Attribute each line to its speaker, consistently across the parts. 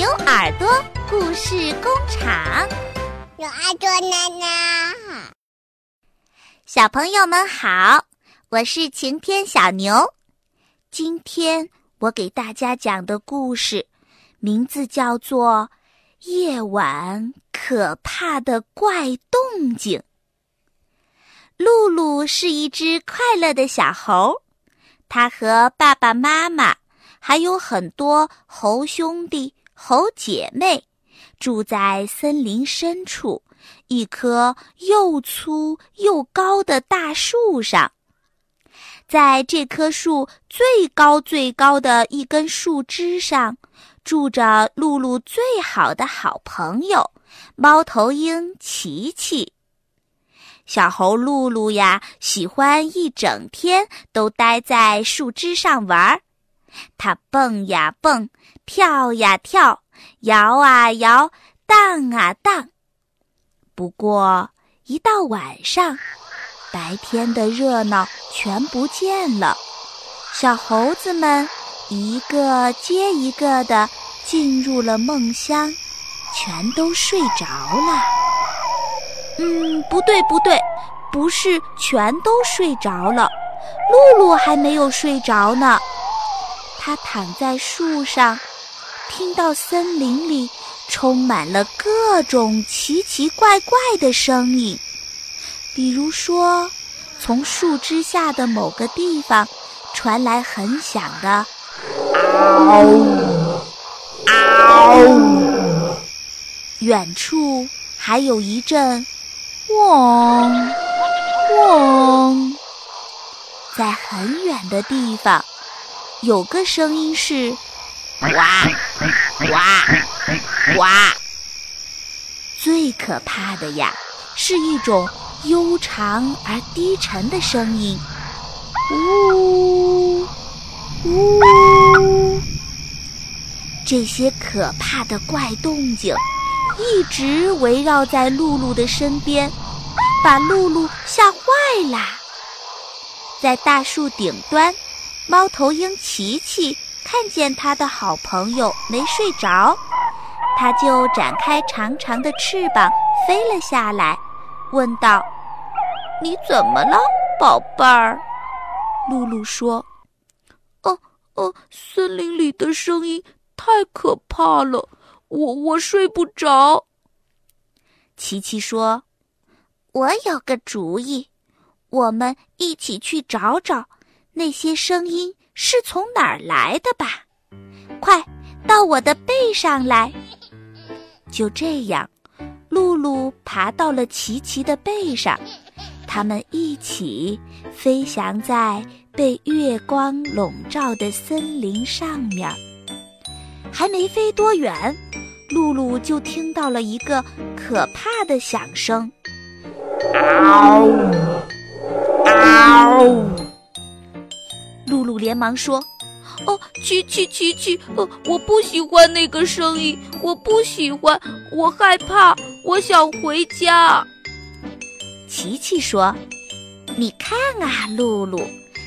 Speaker 1: 牛耳朵故事工厂，
Speaker 2: 牛耳朵奶奶，
Speaker 1: 小朋友们好，我是晴天小牛。今天我给大家讲的故事，名字叫做《夜晚可怕的怪动静》。露露是一只快乐的小猴，它和爸爸妈妈还有很多猴兄弟。猴姐妹住在森林深处一棵又粗又高的大树上，在这棵树最高最高的一根树枝上，住着露露最好的好朋友猫头鹰琪琪。小猴露露呀，喜欢一整天都待在树枝上玩儿。它蹦呀蹦，跳呀跳，摇啊摇，荡啊荡。不过一到晚上，白天的热闹全不见了，小猴子们一个接一个的进入了梦乡，全都睡着了。嗯，不对不对，不是全都睡着了，露露还没有睡着呢。他躺在树上，听到森林里充满了各种奇奇怪怪的声音，比如说，从树枝下的某个地方传来很响的“嗷嗷”，远处还有一阵“嗡嗡”，在很远的地方。有个声音是“呱呱呱”，最可怕的呀，是一种悠长而低沉的声音，“呜呜”。这些可怕的怪动静一直围绕在露露的身边，把露露吓坏了。在大树顶端。猫头鹰琪琪看见他的好朋友没睡着，他就展开长长的翅膀飞了下来，问道：“你怎么了，宝贝儿？”
Speaker 3: 露露说：“哦哦，森林里的声音太可怕了，我我睡不着。”
Speaker 1: 琪琪说：“我有个主意，我们一起去找找。”那些声音是从哪儿来的吧？快到我的背上来！就这样，露露爬到了琪琪的背上，他们一起飞翔在被月光笼罩的森林上面。还没飞多远，露露就听到了一个可怕的响声：嗷嗷！露露连忙说：“
Speaker 3: 哦，琪琪，琪琪，呃，我不喜欢那个声音，我不喜欢，我害怕，我想回家。”
Speaker 1: 琪琪说：“你看啊，露露，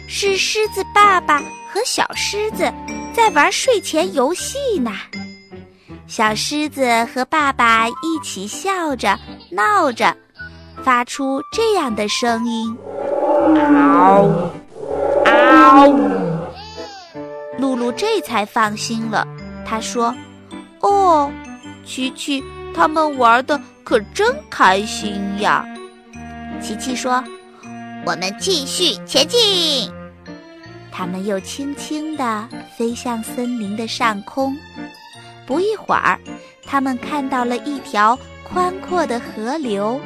Speaker 1: 是狮子爸爸和小狮子在玩睡前游戏呢。小狮子和爸爸一起笑着闹着，发出这样的声音：嗷。”露露这才放心了。她说：“哦，琪琪他们玩的可真开心呀。”琪琪说：“我们继续前进。”他们又轻轻地飞向森林的上空。不一会儿，他们看到了一条宽阔的河流。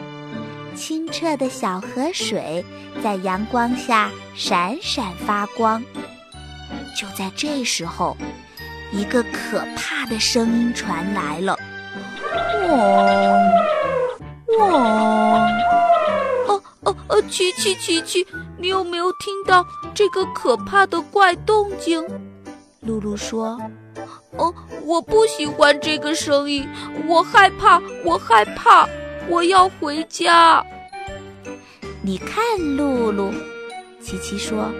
Speaker 1: 清澈的小河水在阳光下闪闪发光。就在这时候，一个可怕的声音传来了：“
Speaker 3: 嗡嗡！哦哦哦！琪琪琪琪，你有没有听到这个可怕的怪动静？”
Speaker 1: 露露说：“
Speaker 3: 哦，我不喜欢这个声音，我害怕，我害怕。”我要回家。
Speaker 1: 你看，露露，琪琪说：“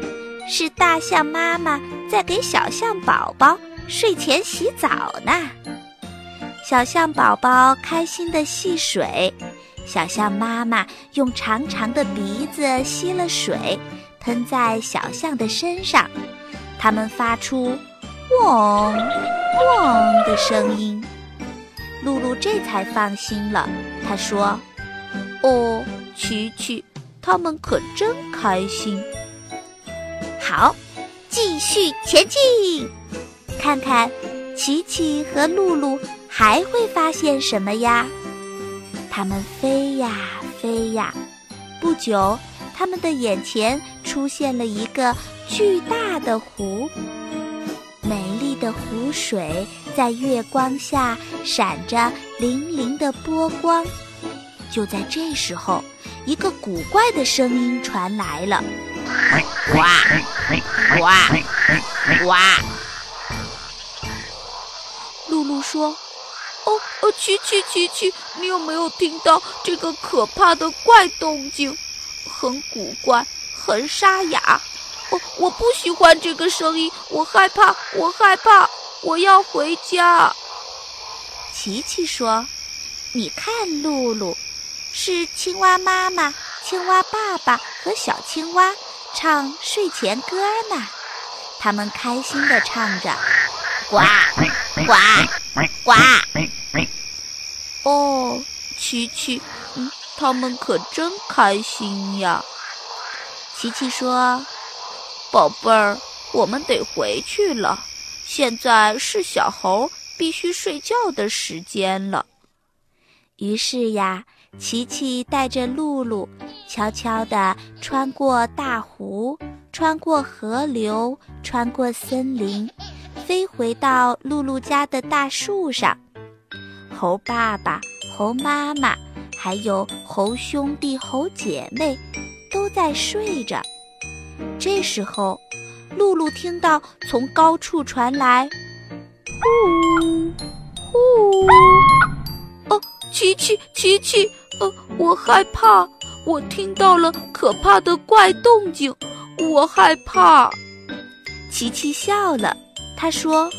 Speaker 1: 是大象妈妈在给小象宝宝睡前洗澡呢。”小象宝宝开心地戏水，小象妈妈用长长的鼻子吸了水，喷在小象的身上，它们发出“汪汪”的声音。露露这才放心了，她说：“哦，琪琪，他们可真开心。好，继续前进，看看琪琪和露露。”还会发现什么呀？它们飞呀飞呀，不久，它们的眼前出现了一个巨大的湖，美丽的湖水在月光下闪着粼粼的波光。就在这时候，一个古怪的声音传来了：“
Speaker 2: 呱呱呱！”
Speaker 3: 露露说。哦哦，琪琪琪琪，你有没有听到这个可怕的怪动静？很古怪，很沙哑。我我不喜欢这个声音，我害怕，我害怕，我要回家。
Speaker 1: 琪琪说：“你看，露露，是青蛙妈妈、青蛙爸爸和小青蛙唱睡前歌呢。他们开心地唱着，
Speaker 2: 呱呱呱。”
Speaker 3: 哦，琪琪，嗯，他们可真开心呀。
Speaker 1: 琪琪说：“
Speaker 3: 宝贝儿，我们得回去了，现在是小猴必须睡觉的时间了。”
Speaker 1: 于是呀，琪琪带着露露，悄悄地穿过大湖，穿过河流，穿过森林，飞回到露露家的大树上。猴爸爸、猴妈妈，还有猴兄弟、猴姐妹，都在睡着。这时候，露露听到从高处传来“呼呼”，
Speaker 3: 哦，琪琪，琪琪，呃，我害怕，我听到了可怕的怪动静，我害怕。
Speaker 1: 琪琪笑了，他说：“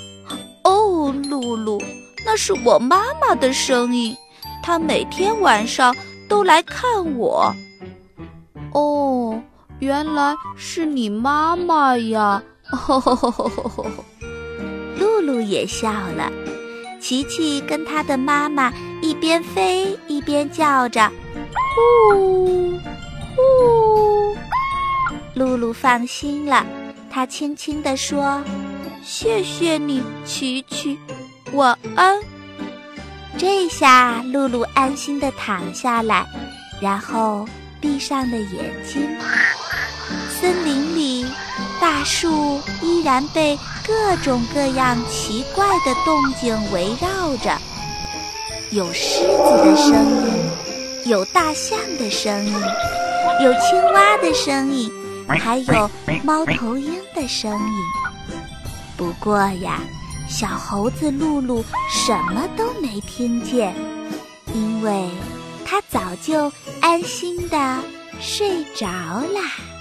Speaker 3: 哦，露露。”那是我妈妈的声音，她每天晚上都来看我。哦，原来是你妈妈呀！
Speaker 1: 露露也笑了。琪琪跟她的妈妈一边飞一边叫着：“呼呼。”露露放心了，她轻轻地说：“
Speaker 3: 谢谢你，琪琪。”晚安。
Speaker 1: 这下露露安心的躺下来，然后闭上了眼睛。森林里，大树依然被各种各样奇怪的动静围绕着，有狮子的声音，有大象的声音，有青蛙的声音，还有猫头鹰的声音。不过呀。小猴子露露什么都没听见，因为他早就安心的睡着啦。